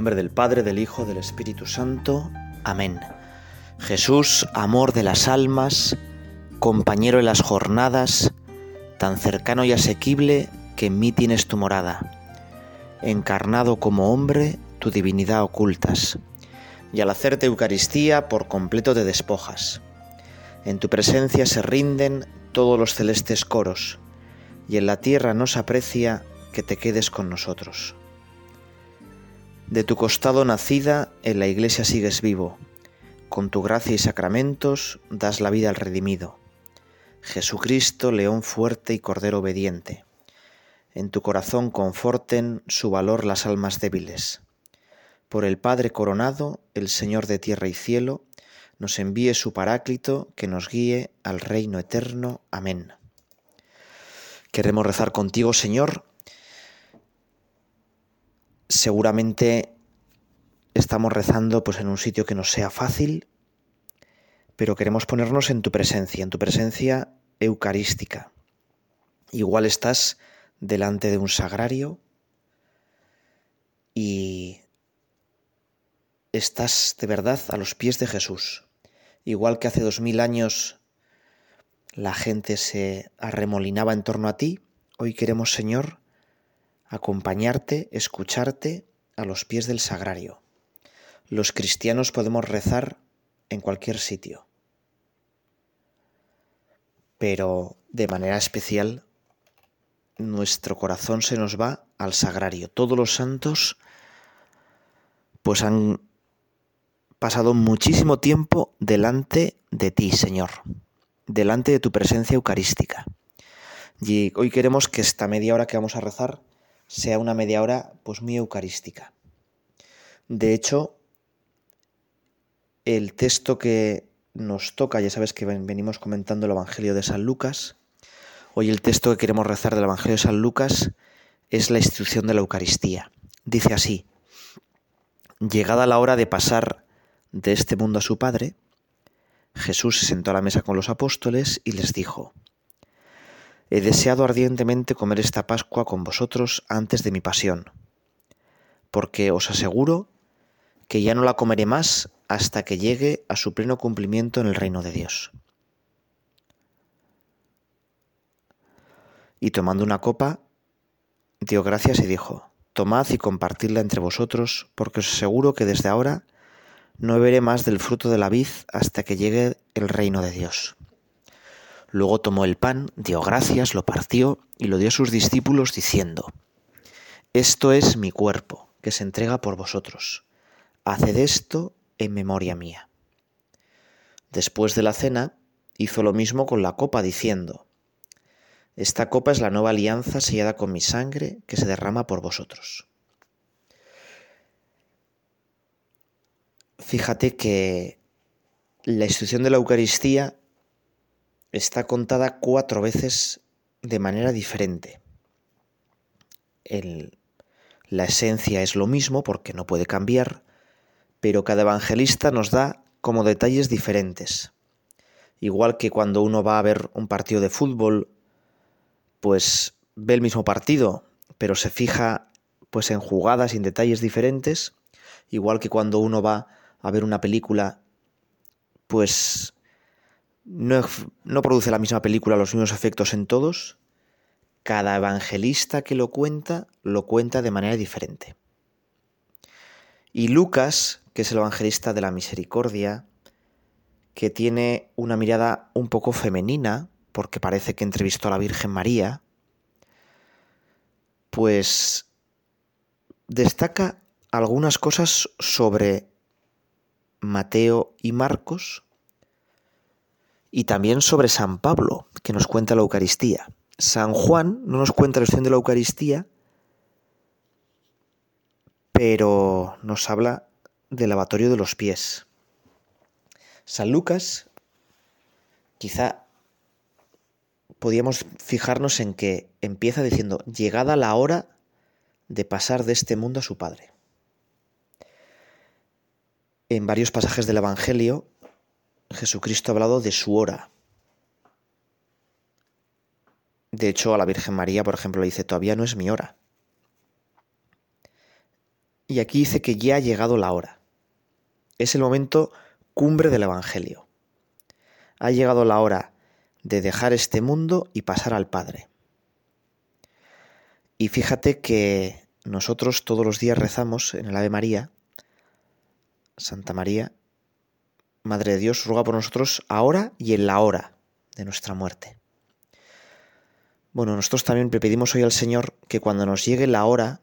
nombre del Padre, del Hijo, del Espíritu Santo. Amén. Jesús, amor de las almas, compañero en las jornadas, tan cercano y asequible que en mí tienes tu morada. Encarnado como hombre, tu divinidad ocultas, y al hacerte Eucaristía por completo te despojas. En tu presencia se rinden todos los celestes coros, y en la tierra nos aprecia que te quedes con nosotros. De tu costado nacida, en la iglesia sigues vivo. Con tu gracia y sacramentos das la vida al redimido. Jesucristo, león fuerte y cordero obediente. En tu corazón conforten su valor las almas débiles. Por el Padre coronado, el Señor de tierra y cielo, nos envíe su Paráclito que nos guíe al reino eterno. Amén. Queremos rezar contigo, Señor, seguramente estamos rezando pues en un sitio que nos sea fácil, pero queremos ponernos en tu presencia, en tu presencia eucarística. Igual estás delante de un sagrario y estás de verdad a los pies de Jesús. Igual que hace dos mil años la gente se arremolinaba en torno a ti, hoy queremos, Señor, acompañarte, escucharte a los pies del sagrario. Los cristianos podemos rezar en cualquier sitio, pero de manera especial nuestro corazón se nos va al sagrario. Todos los santos pues han pasado muchísimo tiempo delante de ti, Señor, delante de tu presencia eucarística. Y hoy queremos que esta media hora que vamos a rezar sea una media hora pues muy eucarística. De hecho, el texto que nos toca, ya sabes que venimos comentando el Evangelio de San Lucas, hoy el texto que queremos rezar del Evangelio de San Lucas es la institución de la Eucaristía. Dice así, llegada la hora de pasar de este mundo a su Padre, Jesús se sentó a la mesa con los apóstoles y les dijo, He deseado ardientemente comer esta Pascua con vosotros antes de mi pasión, porque os aseguro que ya no la comeré más hasta que llegue a su pleno cumplimiento en el reino de Dios. Y tomando una copa, dio gracias y dijo, Tomad y compartidla entre vosotros, porque os aseguro que desde ahora no beberé más del fruto de la vid hasta que llegue el reino de Dios. Luego tomó el pan, dio gracias, lo partió y lo dio a sus discípulos diciendo, Esto es mi cuerpo, que se entrega por vosotros. Haced esto en memoria mía. Después de la cena, hizo lo mismo con la copa, diciendo, Esta copa es la nueva alianza sellada con mi sangre que se derrama por vosotros. Fíjate que la institución de la Eucaristía está contada cuatro veces de manera diferente. la esencia es lo mismo porque no puede cambiar, pero cada evangelista nos da como detalles diferentes. Igual que cuando uno va a ver un partido de fútbol, pues ve el mismo partido, pero se fija pues en jugadas y en detalles diferentes, igual que cuando uno va a ver una película, pues no, produce la misma película los mismos efectos en todos. Cada evangelista que lo cuenta, lo cuenta de manera diferente. Y Lucas, que es el evangelista de la misericordia, que tiene una mirada un poco femenina, porque parece que entrevistó a la Virgen María, pues destaca algunas cosas sobre Mateo y Marcos y también sobre San Pablo, que nos cuenta la Eucaristía. San Juan no nos cuenta la historia de la Eucaristía, pero nos habla del lavatorio de los pies. San Lucas, quizá podíamos fijarnos en que empieza diciendo, llegada la hora de pasar de este mundo a su Padre. En varios pasajes del Evangelio Jesucristo ha hablado de su hora. De hecho, a la Virgen María, por ejemplo, le dice, todavía no es mi hora. y aquí dice que ya ha llegado la hora. Es el momento cumbre del Evangelio. Ha llegado la hora de dejar este mundo y pasar al Padre. Y fíjate que nosotros todos los días rezamos en el Ave María, Santa María, Madre de Dios, ruega por nosotros ahora y en la hora de nuestra muerte. Bueno, nosotros también le pedimos hoy al Señor que cuando nos llegue la hora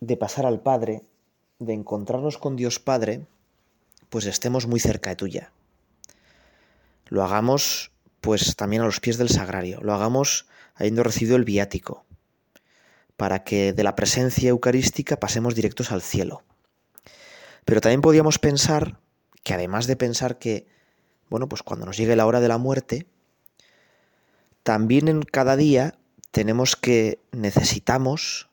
de pasar al Padre, de encontrarnos con Dios Padre, pues estemos muy cerca de tuya. Lo hagamos pues también a los pies del sagrario, lo hagamos habiendo recibido el viático, para que de la presencia eucarística pasemos directos al cielo. Pero también podíamos pensar que además de pensar que, bueno, pues cuando nos llegue la hora de la muerte, también en cada día tenemos que, necesitamos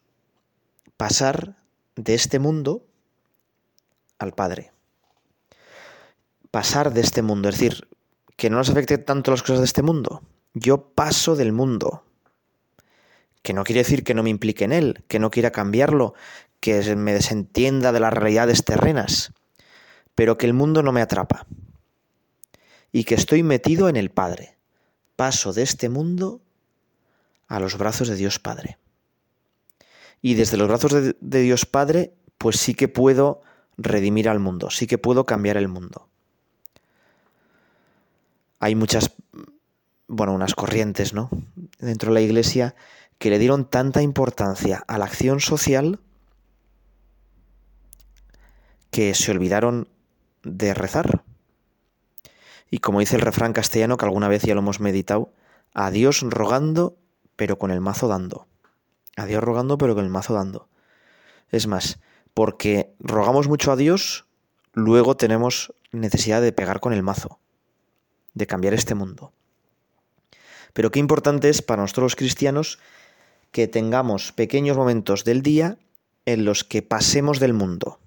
pasar de este mundo al Padre. Pasar de este mundo, es decir, que no nos afecte tanto las cosas de este mundo. Yo paso del mundo, que no quiere decir que no me implique en él, que no quiera cambiarlo, que me desentienda de las realidades terrenas, pero que el mundo no me atrapa y que estoy metido en el Padre. Paso de este mundo a los brazos de Dios Padre. Y desde los brazos de, Dios Padre, pues sí que puedo redimir al mundo, sí que puedo cambiar el mundo. Hay muchas, bueno, unas corrientes, ¿no? Dentro de la Iglesia que le dieron tanta importancia a la acción social que se olvidaron de rezar. Y como dice el refrán castellano, que alguna vez ya lo hemos meditado, a Dios rogando, pero con el mazo dando. A Dios rogando, pero con el mazo dando. Es más, porque rogamos mucho a Dios, luego tenemos necesidad de pegar con el mazo, de cambiar este mundo. Pero qué importante es para nosotros los cristianos que tengamos pequeños momentos del día en los que pasemos del mundo.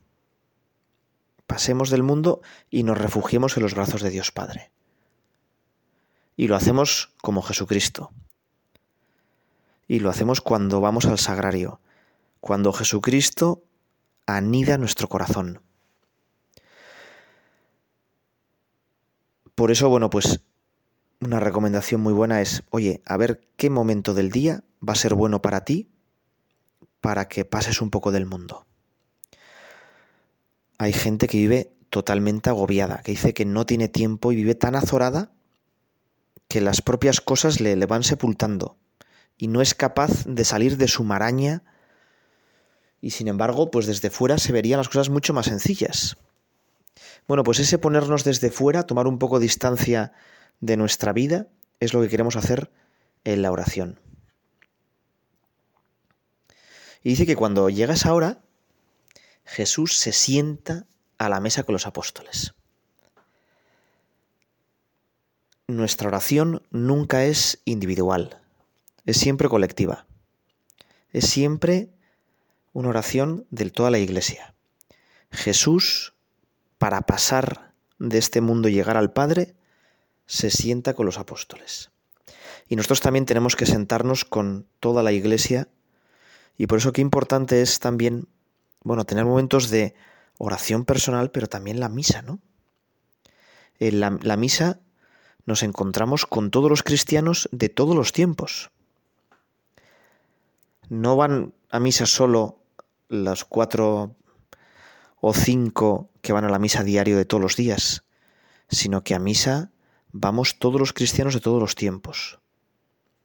Pasemos del mundo y nos refugiemos en los brazos de Dios Padre. Y lo hacemos como Jesucristo. Y lo hacemos cuando vamos al sagrario, cuando Jesucristo anida nuestro corazón. Por eso, bueno, pues una recomendación muy buena es, oye, a ver qué momento del día va a ser bueno para ti para que pases un poco del mundo. Hay gente que vive totalmente agobiada, que dice que no tiene tiempo y vive tan azorada que las propias cosas le, van sepultando y no es capaz de salir de su maraña y sin embargo, pues desde fuera se verían las cosas mucho más sencillas. Bueno, pues ese ponernos desde fuera, tomar un poco distancia de nuestra vida, es lo que queremos hacer en la oración. Y dice que cuando llega esa hora, Jesús se sienta a la mesa con los apóstoles. Nuestra oración nunca es individual, es siempre colectiva, es siempre una oración de toda la iglesia. Jesús, para pasar de este mundo y llegar al Padre, se sienta con los apóstoles. Y nosotros también tenemos que sentarnos con toda la iglesia y por eso qué importante es también, bueno, tener momentos de oración personal, pero también la misa, ¿no? En la, la misa nos encontramos con todos los cristianos de todos los tiempos. No van a misa solo los cuatro o cinco que van a la misa diario de todos los días, sino que a misa vamos todos los cristianos de todos los tiempos.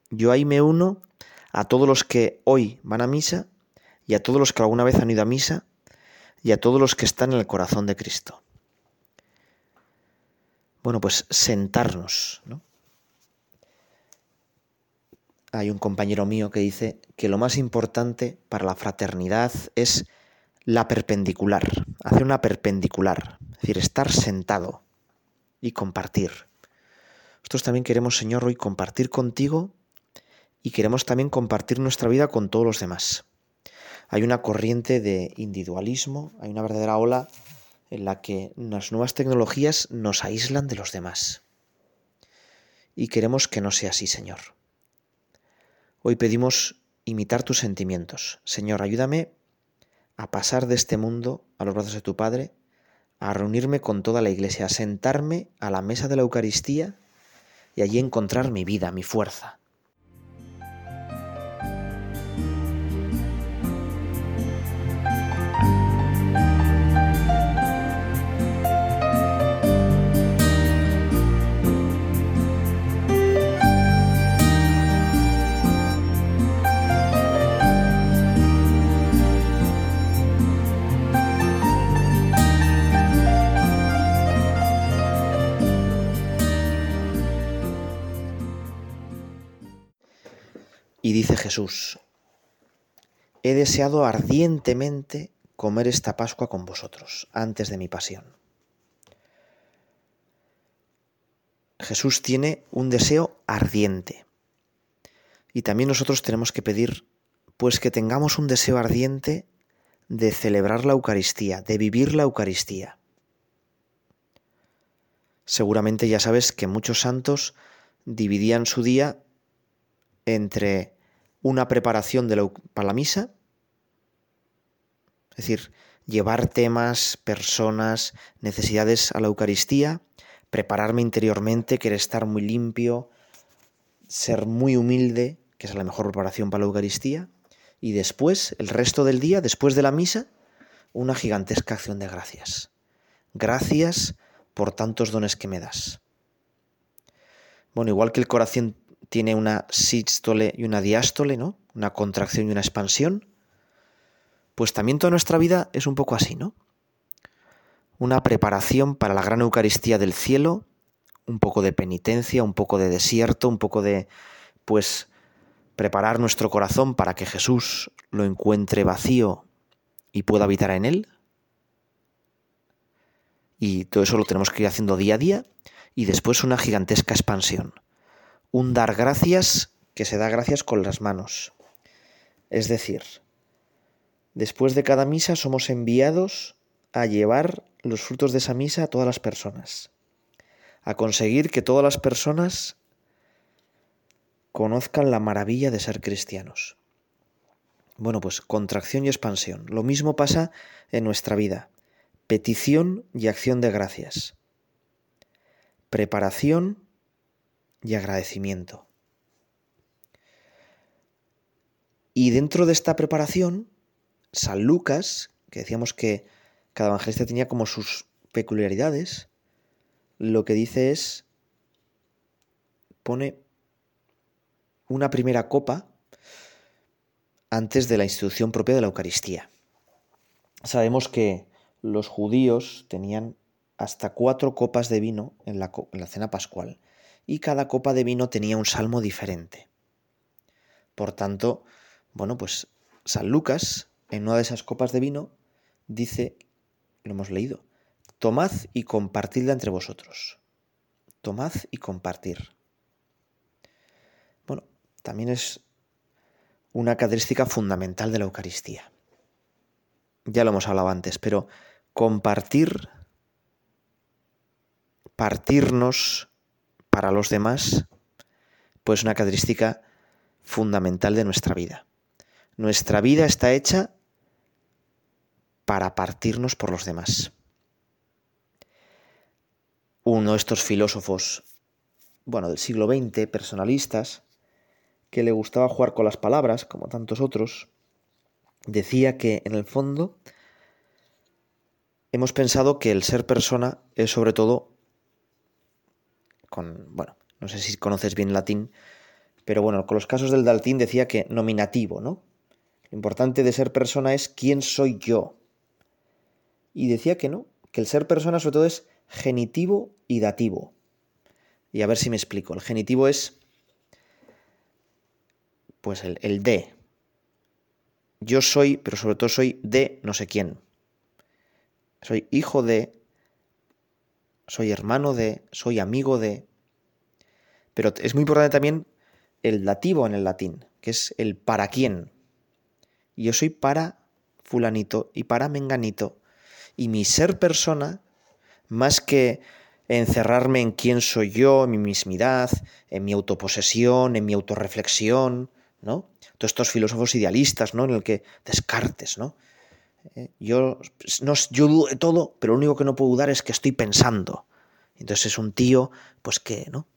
Yo ahí me uno a todos los que hoy van a misa y a todos los que alguna vez han ido a misa y a todos los que están en el corazón de Cristo. Bueno, pues sentarnos, ¿no? Hay un compañero mío que dice que lo más importante para la fraternidad es la perpendicular, hacer una perpendicular, es decir, estar sentado y compartir. Nosotros también queremos, Señor, hoy compartir contigo y queremos también compartir nuestra vida con todos los demás. Hay una corriente de individualismo, hay una verdadera ola en la que las nuevas tecnologías nos aíslan de los demás. Y queremos que no sea así, Señor. Hoy pedimos imitar tus sentimientos. Señor, ayúdame a pasar de este mundo a los brazos de tu Padre, a reunirme con toda la iglesia, a sentarme a la mesa de la Eucaristía y allí encontrar mi vida, mi fuerza. Jesús, he deseado ardientemente comer esta Pascua con vosotros antes de mi pasión. Jesús tiene un deseo ardiente. Y también nosotros tenemos que pedir, pues que tengamos un deseo ardiente de celebrar la Eucaristía, de vivir la Eucaristía. Seguramente ya sabes que muchos santos dividían su día entre una preparación de la, para la misa, es decir, llevar temas, personas, necesidades a la Eucaristía, prepararme interiormente, querer estar muy limpio, ser muy humilde, que es la mejor preparación para la Eucaristía, y después, el resto del día, después de la misa, una gigantesca acción de gracias. Gracias por tantos dones que me das. Bueno, igual que el corazón tiene una sístole y una diástole, ¿no? Una contracción y una expansión. Pues también toda nuestra vida es un poco así, ¿no? Una preparación para la gran Eucaristía del cielo, un poco de penitencia, un poco de desierto, un poco de, pues, preparar nuestro corazón para que Jesús lo encuentre vacío y pueda habitar en él. Y todo eso lo tenemos que ir haciendo día a día y después una gigantesca expansión un dar gracias que se da gracias con las manos. Es decir, después de cada misa somos enviados a llevar los frutos de esa misa a todas las personas, a conseguir que todas las personas conozcan la maravilla de ser cristianos. Bueno, pues contracción y expansión. Lo mismo pasa en nuestra vida. Petición y acción de gracias. Preparación y agradecimiento. Y dentro de esta preparación, San Lucas, que decíamos que cada evangelista tenía como sus peculiaridades, lo que dice es, pone una primera copa antes de la institución propia de la Eucaristía. Sabemos que los judíos tenían hasta cuatro copas de vino en la, en la cena pascual y cada copa de vino tenía un salmo diferente. Por tanto, bueno, pues San Lucas, en una de esas copas de vino, dice, lo hemos leído, tomad y compartidla entre vosotros. Tomad y compartir. Bueno, también es una característica fundamental de la Eucaristía. Ya lo hemos hablado antes, pero compartir, partirnos, para los demás, pues una característica fundamental de nuestra vida. Nuestra vida está hecha para partirnos por los demás. Uno de estos filósofos, bueno, del siglo XX, personalistas, que le gustaba jugar con las palabras, como tantos otros, decía que en el fondo hemos pensado que el ser persona es sobre todo con, bueno, no sé si conoces bien latín, pero bueno, con los casos del latín decía que nominativo, ¿no? Lo importante de ser persona es quién soy yo. Y decía que no, que el ser persona sobre todo es genitivo y dativo. Y a ver si me explico. El genitivo es, pues el, el de. Yo soy, pero sobre todo soy de no sé quién. Soy hijo de, soy hermano de, soy amigo de. Pero es muy importante también el dativo en el latín, que es el para quién. Yo soy para fulanito y para menganito. Y mi ser persona, más que encerrarme en quién soy yo, en mi mismidad, en mi autoposesión, en mi autorreflexión, ¿no? Todos estos filósofos idealistas, ¿no? En el que Descartes, ¿no? ¿Eh? Yo, no, yo dudo de todo, pero lo único que no puedo dudar es que estoy pensando. Entonces es un tío, pues que, ¿no?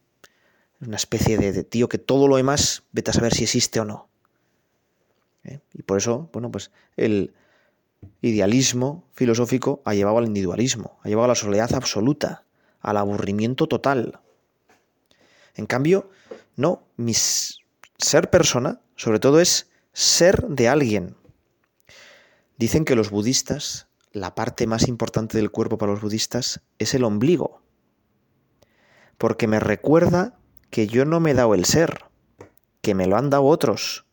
Una especie de, tío que todo lo demás, vete a saber si existe o no. ¿eh? Y por eso, bueno, pues el idealismo filosófico ha llevado al individualismo, ha llevado a la soledad absoluta, al aburrimiento total. En cambio, no, mis ser persona, sobre todo, es ser de alguien. Dicen que los budistas, la parte más importante del cuerpo para los budistas es el ombligo, porque me recuerda que yo no me he dado el ser, que me lo han dado otros,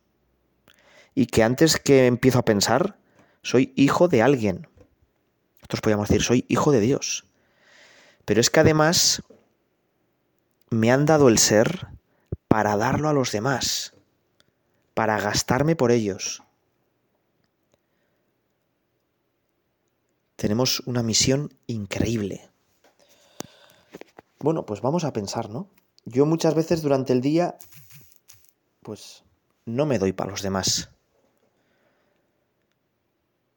y que antes que empiezo a pensar, soy hijo de alguien. Nosotros podríamos decir, soy hijo de Dios. Pero es que además me han dado el ser para darlo a los demás, para gastarme por ellos. Tenemos una misión increíble. Bueno, pues vamos a pensar, ¿no? Yo muchas veces durante el día, pues no me doy para los demás.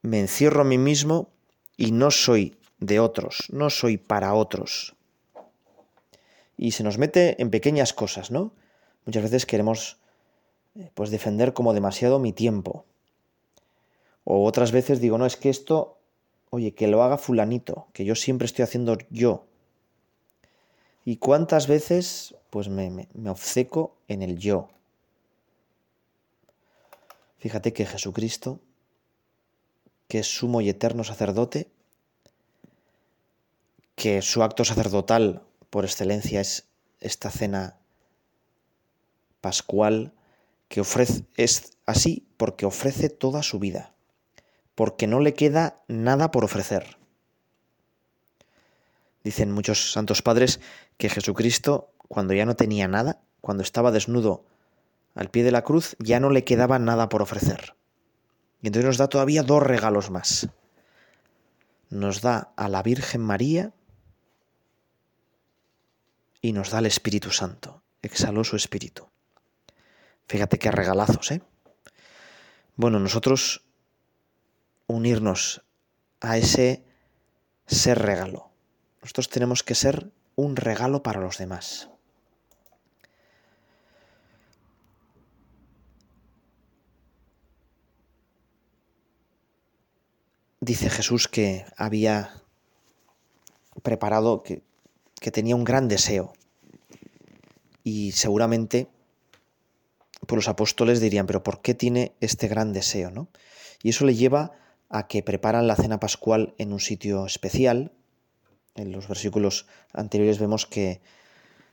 Me encierro a mí mismo y no soy de otros, no soy para otros. Y se nos mete en pequeñas cosas, ¿no? Muchas veces queremos eh, pues defender como demasiado mi tiempo. O otras veces digo, no, es que esto, oye, que lo haga fulanito, que yo siempre estoy haciendo yo. ¿Y cuántas veces pues me, me, obceco en el yo? Fíjate que Jesucristo, que es sumo y eterno sacerdote, que su acto sacerdotal por excelencia es esta cena pascual que ofrece es así porque ofrece toda su vida, porque no le queda nada por ofrecer. Dicen muchos santos padres que Jesucristo, cuando ya no tenía nada, cuando estaba desnudo al pie de la cruz, ya no le quedaba nada por ofrecer. Y entonces nos da todavía dos regalos más. Nos da a la Virgen María y nos da el Espíritu Santo. Exhaló su Espíritu. Fíjate qué regalazos, ¿eh? Bueno, nosotros unirnos a ese ser regalo. Nosotros tenemos que ser un regalo para los demás. Dice Jesús que había preparado, que, que tenía un gran deseo. Y seguramente pues los apóstoles dirían, pero ¿por qué tiene este gran deseo? ¿no? Y eso le lleva a que preparan la cena pascual en un sitio especial. En los versículos anteriores vemos que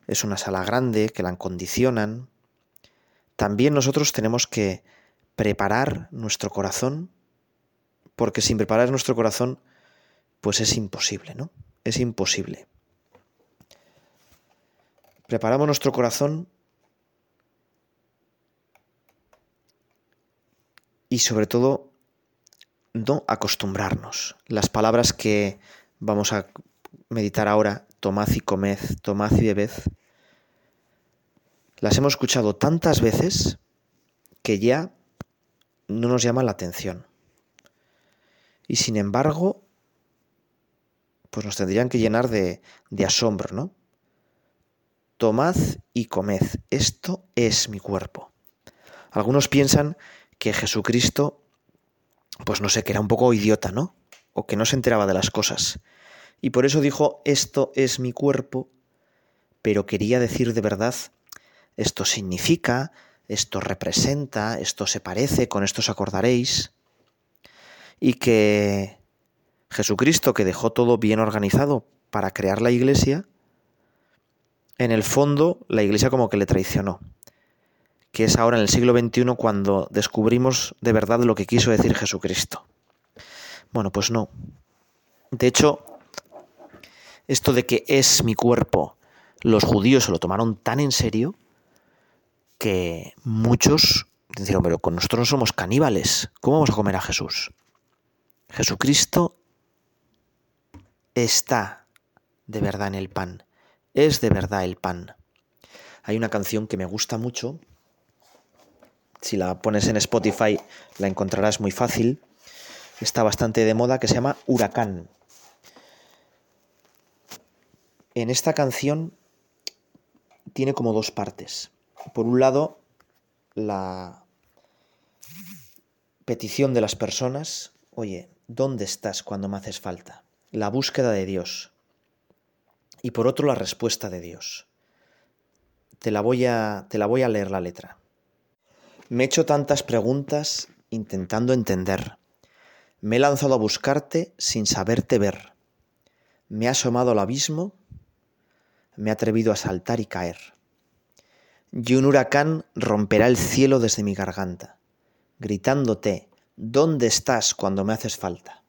es una sala grande, que la acondicionan. También nosotros tenemos que preparar nuestro corazón, porque sin preparar nuestro corazón, pues es imposible, ¿no? Es imposible. Preparamos nuestro corazón y sobre todo no acostumbrarnos. Las palabras que vamos a meditar ahora, tomad y comed, tomad y bebed, las hemos escuchado tantas veces que ya no nos llama la atención. Y sin embargo, pues nos tendrían que llenar de, asombro, ¿no? Tomad y comed, esto es mi cuerpo. Algunos piensan que Jesucristo, pues no sé, que era un poco idiota, ¿no? O que no se enteraba de las cosas. Y por eso dijo, esto es mi cuerpo, pero quería decir de verdad, esto significa, esto representa, esto se parece, con esto os acordaréis. Y que Jesucristo, que dejó todo bien organizado para crear la iglesia, en el fondo la iglesia como que le traicionó que es ahora en el siglo XXI cuando descubrimos de verdad lo que quiso decir Jesucristo. Bueno, pues no. De hecho, esto de que es mi cuerpo, los judíos se lo tomaron tan en serio que muchos dijeron, pero con nosotros no somos caníbales, ¿cómo vamos a comer a Jesús? Jesucristo está de verdad en el pan, es de verdad el pan. Hay una canción que me gusta mucho, si la pones en Spotify la encontrarás muy fácil, está bastante de moda que se llama Huracán. En esta canción tiene como dos partes. Por un lado, la petición de las personas, oye, ¿dónde estás cuando me haces falta? La búsqueda de Dios. Y por otro, la respuesta de Dios. Te la voy a, te la voy a leer la letra. Me he hecho tantas preguntas intentando entender. Me he lanzado a buscarte sin saberte ver. Me he asomado al abismo, me he atrevido a saltar y caer. Y un huracán romperá el cielo desde mi garganta, gritándote, ¿dónde estás cuando me haces falta?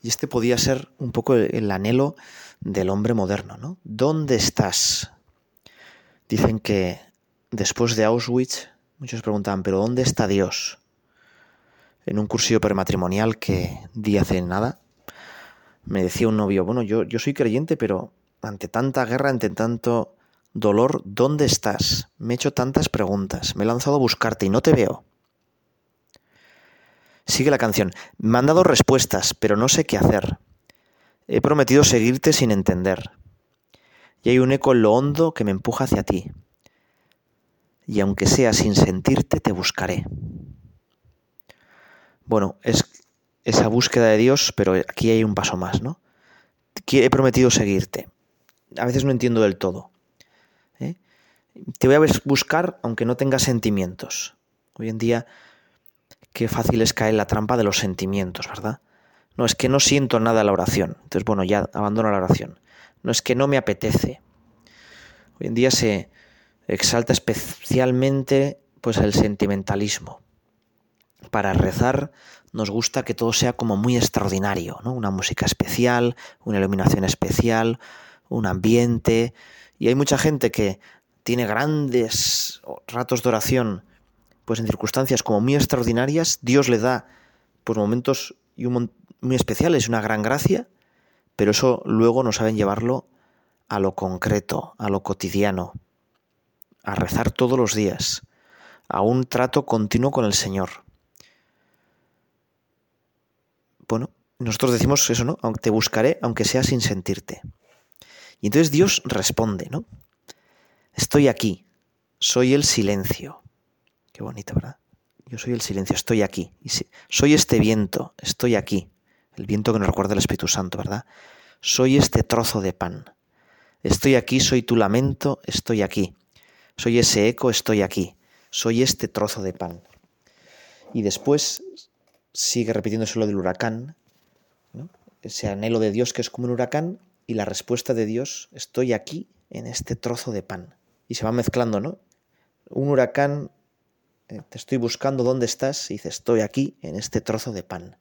Y este podía ser un poco el anhelo del hombre moderno, ¿no? ¿Dónde estás? Dicen que después de Auschwitz Muchos preguntaban, ¿pero dónde está Dios? En un cursillo prematrimonial que di hace nada, me decía un novio, bueno, yo, yo soy creyente, pero ante tanta guerra, ante tanto dolor, ¿dónde estás? Me he hecho tantas preguntas, me he lanzado a buscarte y no te veo. Sigue la canción. Me han dado respuestas, pero no sé qué hacer. He prometido seguirte sin entender. Y hay un eco en lo hondo que me empuja hacia ti y aunque sea sin sentirte, te buscaré. Bueno, es esa búsqueda de Dios, pero aquí hay un paso más, ¿no? He prometido seguirte. A veces no entiendo del todo. ¿eh? Te voy a buscar aunque no tengas sentimientos. Hoy en día, qué fácil es caer en la trampa de los sentimientos, ¿verdad? No, es que no siento nada la oración. Entonces, bueno, ya abandono la oración. No es que no me apetece. Hoy en día se, exalta especialmente pues el sentimentalismo. Para rezar nos gusta que todo sea como muy extraordinario, ¿no? Una música especial, una iluminación especial, un ambiente. Y hay mucha gente que tiene grandes ratos de oración, pues en circunstancias como muy extraordinarias, Dios le da pues momentos muy especiales, una gran gracia, pero eso luego no saben llevarlo a lo concreto, a lo cotidiano a rezar todos los días, a un trato continuo con el Señor. Bueno, nosotros decimos eso, ¿no? Te buscaré aunque sea sin sentirte. Y entonces Dios responde, ¿no? Estoy aquí, soy el silencio. Qué bonito, ¿verdad? Yo soy el silencio, estoy aquí. Soy este viento, estoy aquí. El viento que nos recuerda el Espíritu Santo, ¿verdad? Soy este trozo de pan. Estoy aquí, soy tu lamento, estoy aquí. Soy ese eco, estoy aquí. Soy este trozo de pan. Y después sigue repitiéndose lo del huracán, ese anhelo de Dios que es como un huracán, y la respuesta de Dios, estoy aquí en este trozo de pan. Y se va mezclando, ¿no? Un huracán, eh, te estoy buscando, ¿dónde estás? Y dice, estoy aquí en este trozo de pan.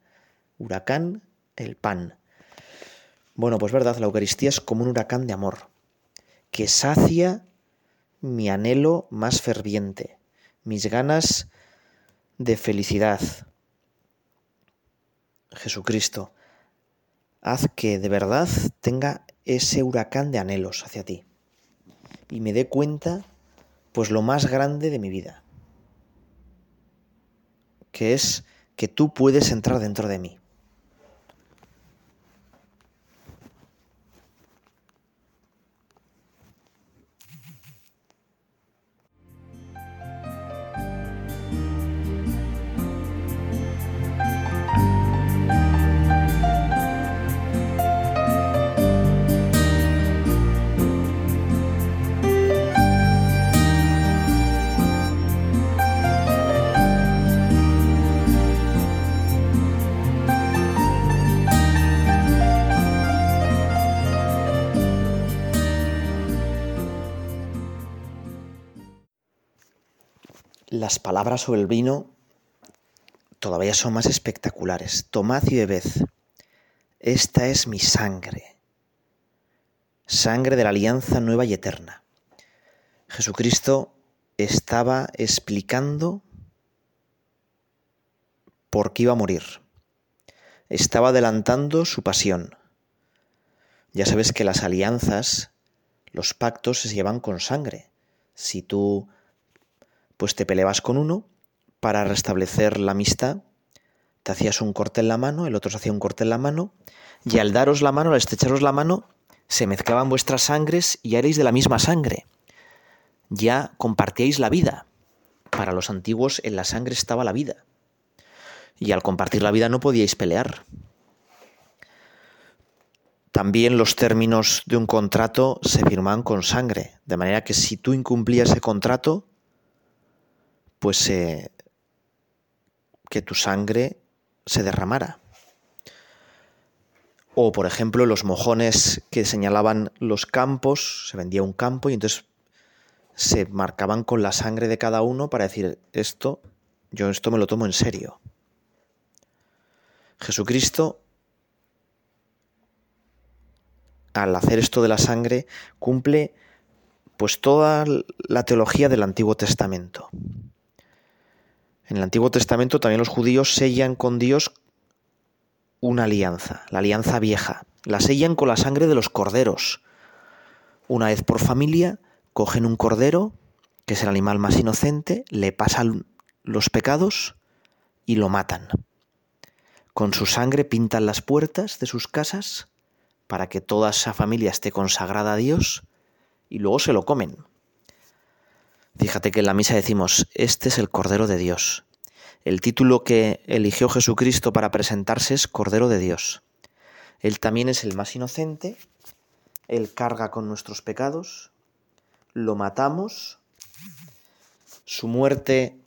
Huracán, el pan. Bueno, pues verdad, la Eucaristía es como un huracán de amor, que sacia mi anhelo más ferviente, mis ganas de felicidad. Jesucristo, haz que de verdad tenga ese huracán de anhelos hacia ti y me dé cuenta pues lo más grande de mi vida, que es que tú puedes entrar dentro de mí. Las palabras sobre el vino todavía son más espectaculares. Tomad y bebed. Esta es mi sangre. Sangre de la alianza nueva y eterna. Jesucristo estaba explicando por qué iba a morir. Estaba adelantando su pasión. Ya sabes que las alianzas, los pactos se llevan con sangre. Si tú pues te peleabas con uno para restablecer la amistad, te hacías un corte en la mano, el otro se hacía un corte en la mano, y al daros la mano, al estrecharos la mano, se mezclaban vuestras sangres y erais de la misma sangre. Ya compartíais la vida. Para los antiguos en la sangre estaba la vida. Y al compartir la vida no podíais pelear. También los términos de un contrato se firman con sangre, de manera que si tú incumplías ese contrato, pues eh, que tu sangre se derramara. O, por ejemplo, los mojones que señalaban los campos, se vendía un campo y entonces se marcaban con la sangre de cada uno para decir, esto, yo esto me lo tomo en serio. Jesucristo, al hacer esto de la sangre, cumple pues toda la teología del Antiguo Testamento. En el Antiguo Testamento también los judíos sellan con Dios una alianza, la alianza vieja. La sellan con la sangre de los corderos. Una vez por familia, cogen un cordero, que es el animal más inocente, le pasan los pecados y lo matan. Con su sangre pintan las puertas de sus casas para que toda esa familia esté consagrada a Dios y luego se lo comen. Fíjate que en la misa decimos, este es el Cordero de Dios, el título que eligió Jesucristo para presentarse es Cordero de Dios. Él también es el más inocente, Él carga con nuestros pecados, lo matamos, su muerte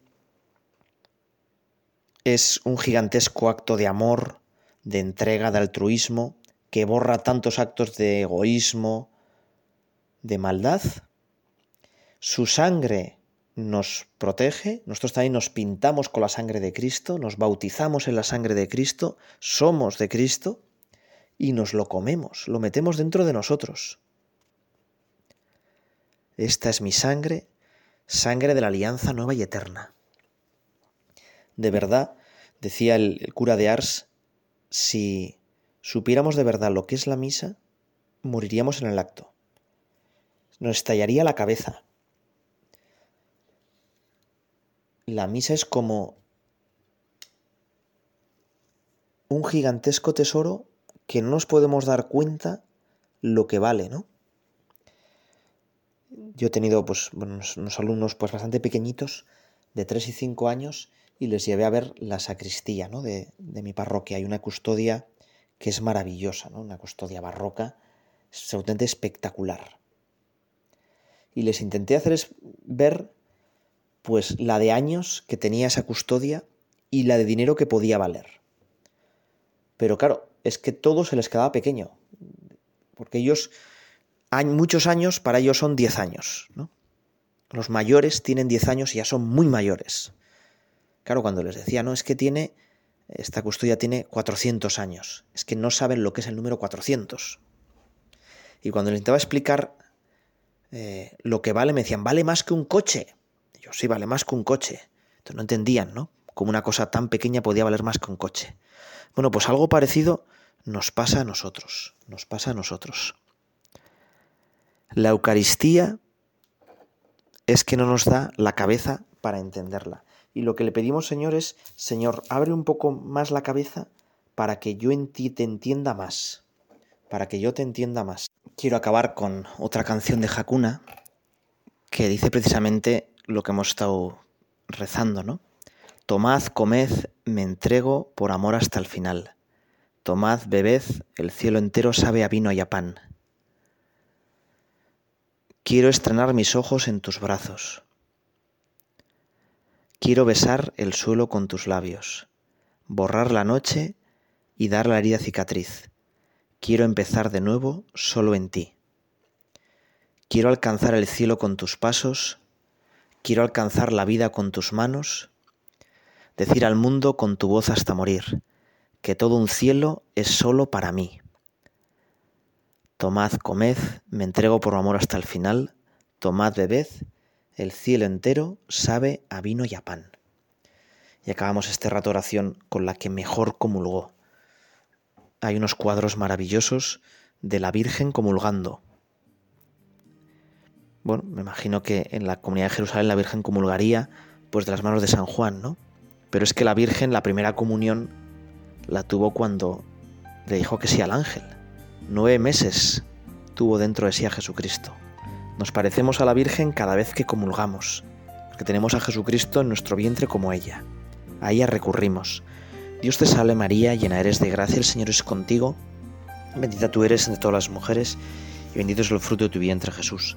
es un gigantesco acto de amor, de entrega, de altruismo, que borra tantos actos de egoísmo, de maldad. Su sangre nos protege, nosotros también nos pintamos con la sangre de Cristo, nos bautizamos en la sangre de Cristo, somos de Cristo y nos lo comemos, lo metemos dentro de nosotros. Esta es mi sangre, sangre de la alianza nueva y eterna. De verdad, decía el, cura de Ars, si supiéramos de verdad lo que es la misa, moriríamos en el acto. Nos estallaría la cabeza la misa es como un gigantesco tesoro que no nos podemos dar cuenta lo que vale, ¿no? Yo he tenido pues, unos, alumnos pues, bastante pequeñitos, de 3 y 5 años, y les llevé a ver la sacristía ¿no? de, de, mi parroquia. Hay una custodia que es maravillosa, ¿no? una custodia barroca, absolutamente espectacular. Y les intenté hacer ver pues la de años que tenía esa custodia y la de dinero que podía valer. Pero claro, es que todo se les quedaba pequeño, porque ellos, muchos años, para ellos son 10 años. ¿no? Los mayores tienen 10 años y ya son muy mayores. Claro, cuando les decía, no, es que tiene, esta custodia tiene 400 años, es que no saben lo que es el número 400. Y cuando les intentaba explicar eh, lo que vale, me decían, vale más que un coche sí, vale más que un coche. Entonces no entendían, ¿no? Cómo una cosa tan pequeña podía valer más que un coche. Bueno, pues algo parecido nos pasa a nosotros, nos pasa a nosotros. La Eucaristía es que no nos da la cabeza para entenderla. Y lo que le pedimos, Señor, es, Señor, abre un poco más la cabeza para que yo en ti te entienda más, para que yo te entienda más. Quiero acabar con otra canción de Hakuna que dice precisamente lo que hemos estado rezando, ¿no? Tomad, comed, me entrego por amor hasta el final. Tomad, bebed, el cielo entero sabe a vino y a pan. Quiero estrenar mis ojos en tus brazos. Quiero besar el suelo con tus labios, borrar la noche y dar la herida cicatriz. Quiero empezar de nuevo solo en ti. Quiero alcanzar el cielo con tus pasos Quiero alcanzar la vida con tus manos, decir al mundo con tu voz hasta morir, que todo un cielo es solo para mí. Tomad, comed, me entrego por amor hasta el final, tomad, bebed, el cielo entero sabe a vino y a pan. Y acabamos este rato oración con la que mejor comulgó. Hay unos cuadros maravillosos de la Virgen comulgando bueno, me imagino que en la comunidad de Jerusalén la Virgen comulgaría pues de las manos de San Juan, ¿no? Pero es que la Virgen, la primera comunión la tuvo cuando le dijo que sí al ángel. Nueve meses tuvo dentro de sí a Jesucristo. Nos parecemos a la Virgen cada vez que comulgamos, porque tenemos a Jesucristo en nuestro vientre como ella. A ella recurrimos. Dios te salve María, llena eres de gracia, el Señor es contigo. Bendita tú eres entre todas las mujeres, y bendito es el fruto de tu vientre Jesús.